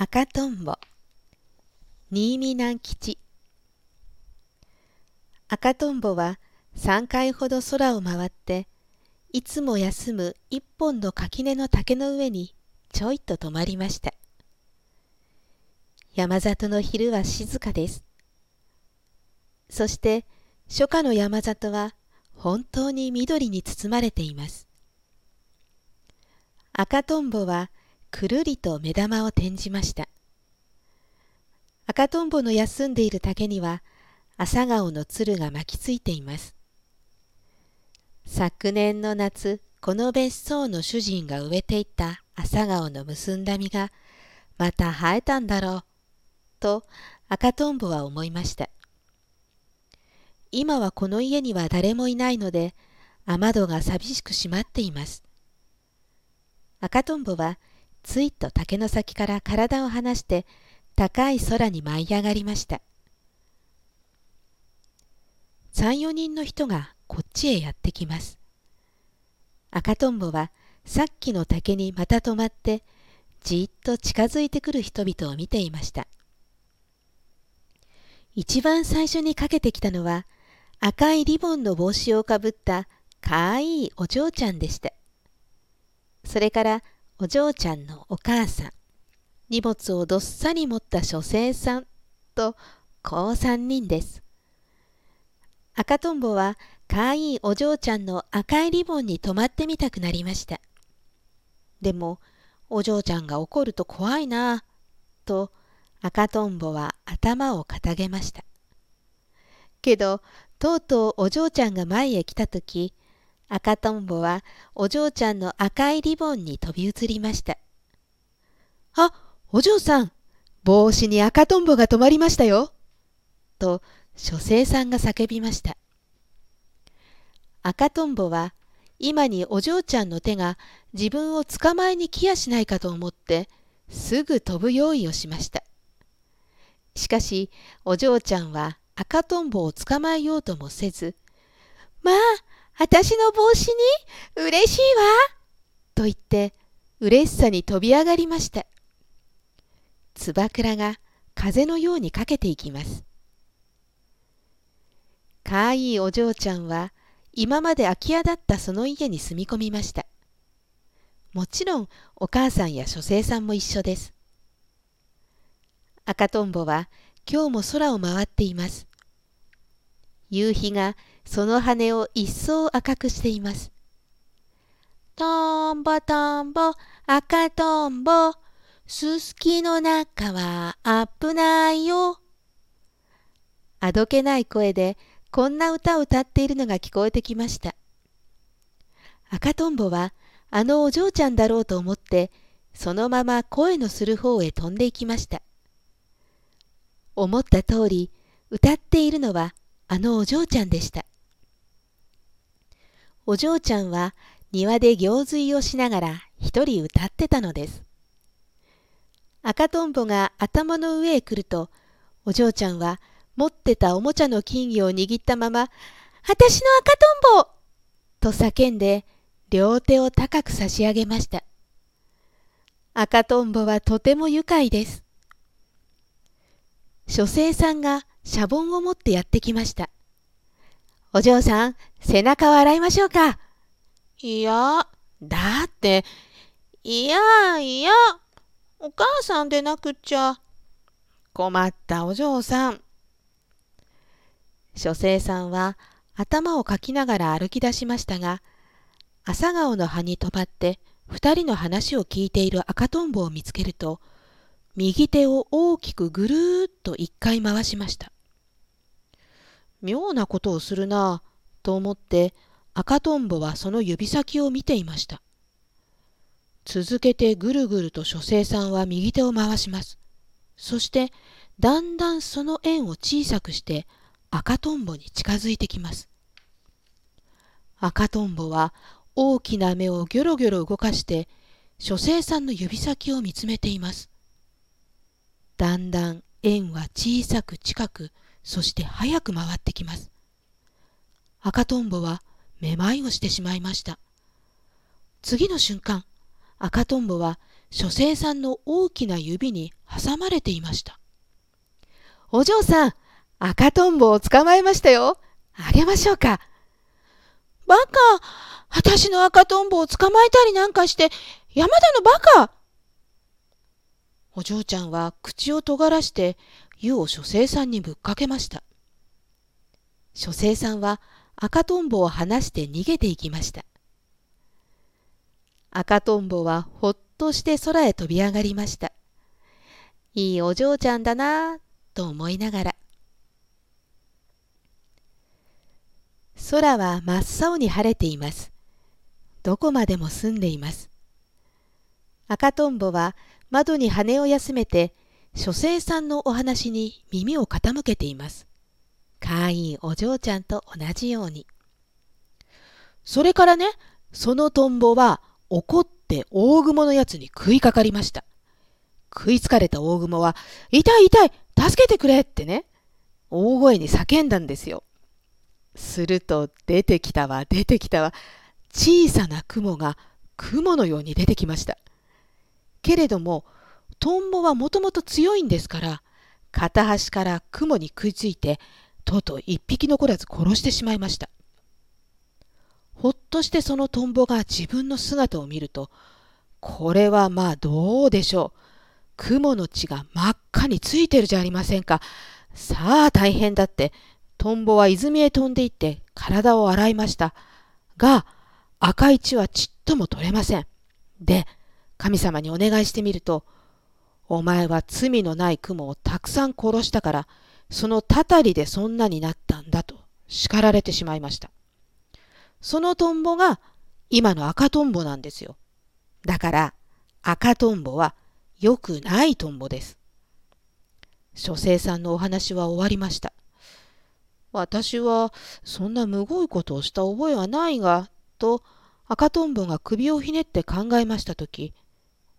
赤とんぼ。新見南吉。赤とんぼは3回ほど空を回っていつも休む一本の垣根の竹の上にちょいと止まりました。山里の昼は静かです。そして初夏の山里は本当に緑に包まれています。赤とんぼはくるりと目玉を転じました。赤とんぼの休んでいる竹には朝顔のつるが巻きついています。昨年の夏、この別荘の主人が植えていた朝顔の結んだ実がまた生えたんだろう、と赤とんぼは思いました。今はこの家には誰もいないので雨戸が寂しく閉まっています。赤とんぼはついと竹の先から体を離して高い空に舞い上がりました。34人の人がこっちへやってきます。赤とんぼはさっきの竹にまた止まってじっと近づいてくる人々を見ていました。一番最初にかけてきたのは赤いリボンの帽子をかぶったかわいいお嬢ちゃんでした。それからお嬢ちゃんのお母さん、荷物をどっさり持った書生さんと、こう三人です。赤とんぼはかわいいお嬢ちゃんの赤いリボンに止まってみたくなりました。でも、お嬢ちゃんが怒ると怖いな、と赤とんぼは頭をかたげました。けど、とうとうお嬢ちゃんが前へ来たとき、赤とんぼはお嬢ちゃんの赤いリボンに飛び移りました。あ、お嬢さん、帽子に赤とんぼが止まりましたよ。と、書生さんが叫びました。赤とんぼは、今にお嬢ちゃんの手が自分を捕まえに来やしないかと思って、すぐ飛ぶ用意をしました。しかし、お嬢ちゃんは赤とんぼを捕まえようともせず、まあ、私の帽子に嬉しいわと言って嬉しさに飛び上がりました。つばくらが風のようにかけていきます。かわいいお嬢ちゃんは今まで空き家だったその家に住み込みました。もちろんお母さんや書生さんも一緒です。赤とんぼは今日も空を回っています。夕日がその羽を一層赤くしています。とんぼとんぼ、赤とんぼ、すすきの中は危ないよ。あどけない声でこんな歌を歌っているのが聞こえてきました。赤とんぼはあのお嬢ちゃんだろうと思ってそのまま声のする方へ飛んでいきました。思った通り歌っているのはあのお嬢ちゃんでした。お嬢ちゃんは庭で行水をしながら一人歌ってたのです。赤とんぼが頭の上へ来ると、お嬢ちゃんは持ってたおもちゃの金魚を握ったまま、私の赤とんぼと叫んで、両手を高く差し上げました。赤とんぼはとても愉快です。書生さんがシャボンを持ってやってきました。お嬢さん、背中を洗いましょうか。いや、だって、いやいや、お母さんでなくっちゃ。困ったお嬢さん。書生さんは頭をかきながら歩き出しましたが、朝顔の葉に止まって二人の話を聞いている赤とんぼを見つけると、右手を大きくぐるーっと一回回しました。妙なことをするなぁと思って赤とんぼはその指先を見ていました。続けてぐるぐると書生さんは右手を回します。そしてだんだんその円を小さくして赤とんぼに近づいてきます。赤とんぼは大きな目をギョロギョロ動かして書生さんの指先を見つめています。だんだん円は小さく近くそして早く回ってきます。赤とんぼはめまいをしてしまいました。次の瞬間、赤とんぼは書生さんの大きな指に挟まれていました。お嬢さん、赤とんぼを捕まえましたよ。あげましょうか。バカ、私の赤とんぼを捕まえたりなんかして、山田のバカお嬢ちゃんは口を尖らして湯を書生さんにぶっかけました。書生さんは赤とんぼを離して逃げていきました。赤とんぼはほっとして空へ飛び上がりました。いいお嬢ちゃんだなと思いながら。空は真っ青に晴れています。どこまでも澄んでいます。赤とんぼは窓に羽を休めて、書生さんのお話に耳を傾けています。かわいいお嬢ちゃんと同じように。それからね、そのトンボは怒って大雲のやつに食いかかりました。食いつかれた大雲は、痛い痛い助けてくれってね、大声に叫んだんですよ。すると出てきたわ出てきたわ小さな雲が雲のように出てきましたけれどもトンボはもともと強いんですから片端から雲に食いついてとうとう一匹残らず殺してしまいましたほっとしてそのトンボが自分の姿を見るとこれはまあどうでしょう雲の血が真っ赤についてるじゃありませんかさあ大変だってトンボは泉へ飛んでいって体を洗いました。が、赤い血はちっとも取れません。で、神様にお願いしてみると、お前は罪のない雲をたくさん殺したから、そのたたりでそんなになったんだと叱られてしまいました。そのトンボが今の赤トンボなんですよ。だから赤トンボは良くないトンボです。書生さんのお話は終わりました。私はそんなむごいことをした覚えはないが、と赤とんぼが首をひねって考えましたとき、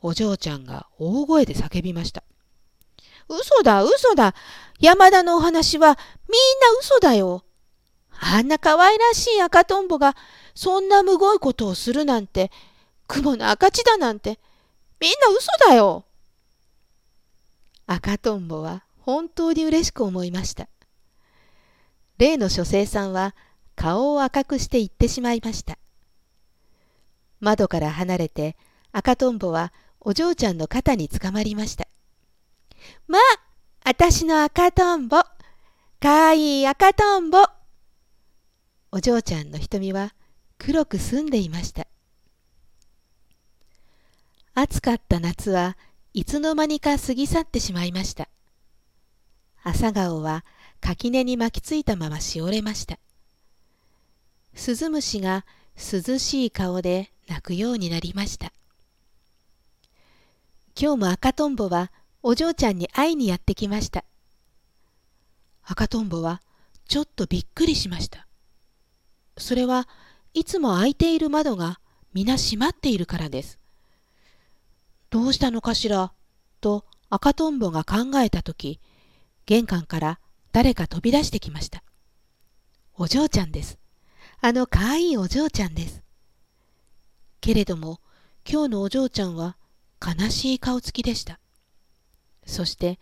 お嬢ちゃんが大声で叫びました。嘘だ、嘘だ。山田のお話はみんな嘘だよ。あんな可愛らしい赤とんぼがそんなむごいことをするなんて、雲の赤字だなんて、みんな嘘だよ。赤とんぼは本当に嬉しく思いました。例の書生さんは顔を赤くして行ってしまいました。窓から離れて赤とんぼはお嬢ちゃんの肩につかまりました。まあ、あたしの赤とんぼ。かわいい赤とんぼ。お嬢ちゃんの瞳は黒く澄んでいました。暑かった夏はいつの間にか過ぎ去ってしまいました。朝顔は垣根に巻きついたまましおれました。スズムシが涼しい顔で鳴くようになりました。今日も赤とんぼはお嬢ちゃんに会いにやってきました。赤とんぼはちょっとびっくりしました。それはいつも開いている窓が皆閉まっているからです。どうしたのかしらと赤とんぼが考えたとき、玄関から誰か飛び出してきました。お嬢ちゃんです。あのかわいいお嬢ちゃんです。けれども、今日のお嬢ちゃんは悲しい顔つきでした。そして、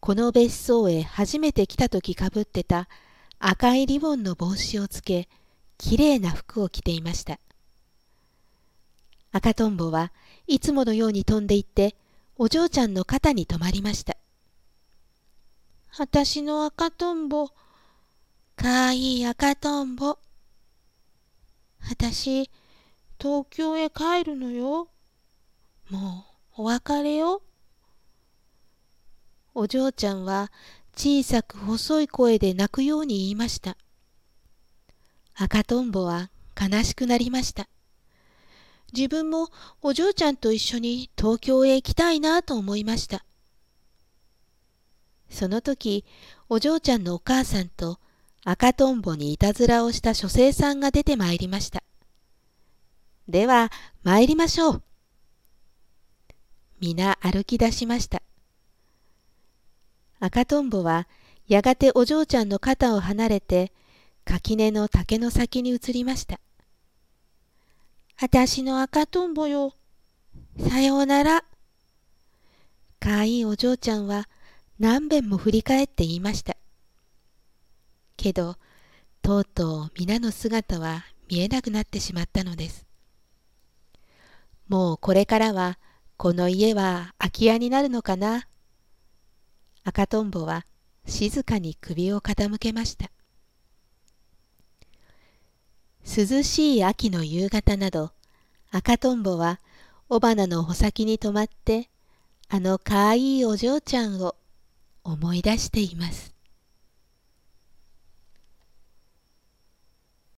この別荘へ初めて来た時かぶってた赤いリボンの帽子をつけ、きれいな服を着ていました。赤とんぼはいつものように飛んでいって、お嬢ちゃんの肩に止まりました。あたしの赤とんぼ。かわいい赤とんぼ。あたし、東京へ帰るのよ。もう、お別れよ。お嬢ちゃんは小さく細い声で泣くように言いました。赤とんぼは悲しくなりました。自分もお嬢ちゃんと一緒に東京へ行きたいなと思いました。その時、お嬢ちゃんのお母さんと赤とんぼにいたずらをした書生さんが出てまいりました。では、参りましょう。皆歩き出しました。赤とんぼはやがてお嬢ちゃんの肩を離れて垣根の竹の先に移りました。あたしの赤とんぼよ。さようなら。かわいいお嬢ちゃんは何べんも振り返って言いました。けど、とうとう皆の姿は見えなくなってしまったのです。もうこれからはこの家は空き家になるのかな？赤とんぼは静かに首を傾けました。涼しい秋の夕方など赤とんぼは雄花の穂先に止まってあのかわいいお嬢ちゃんを思い出しています。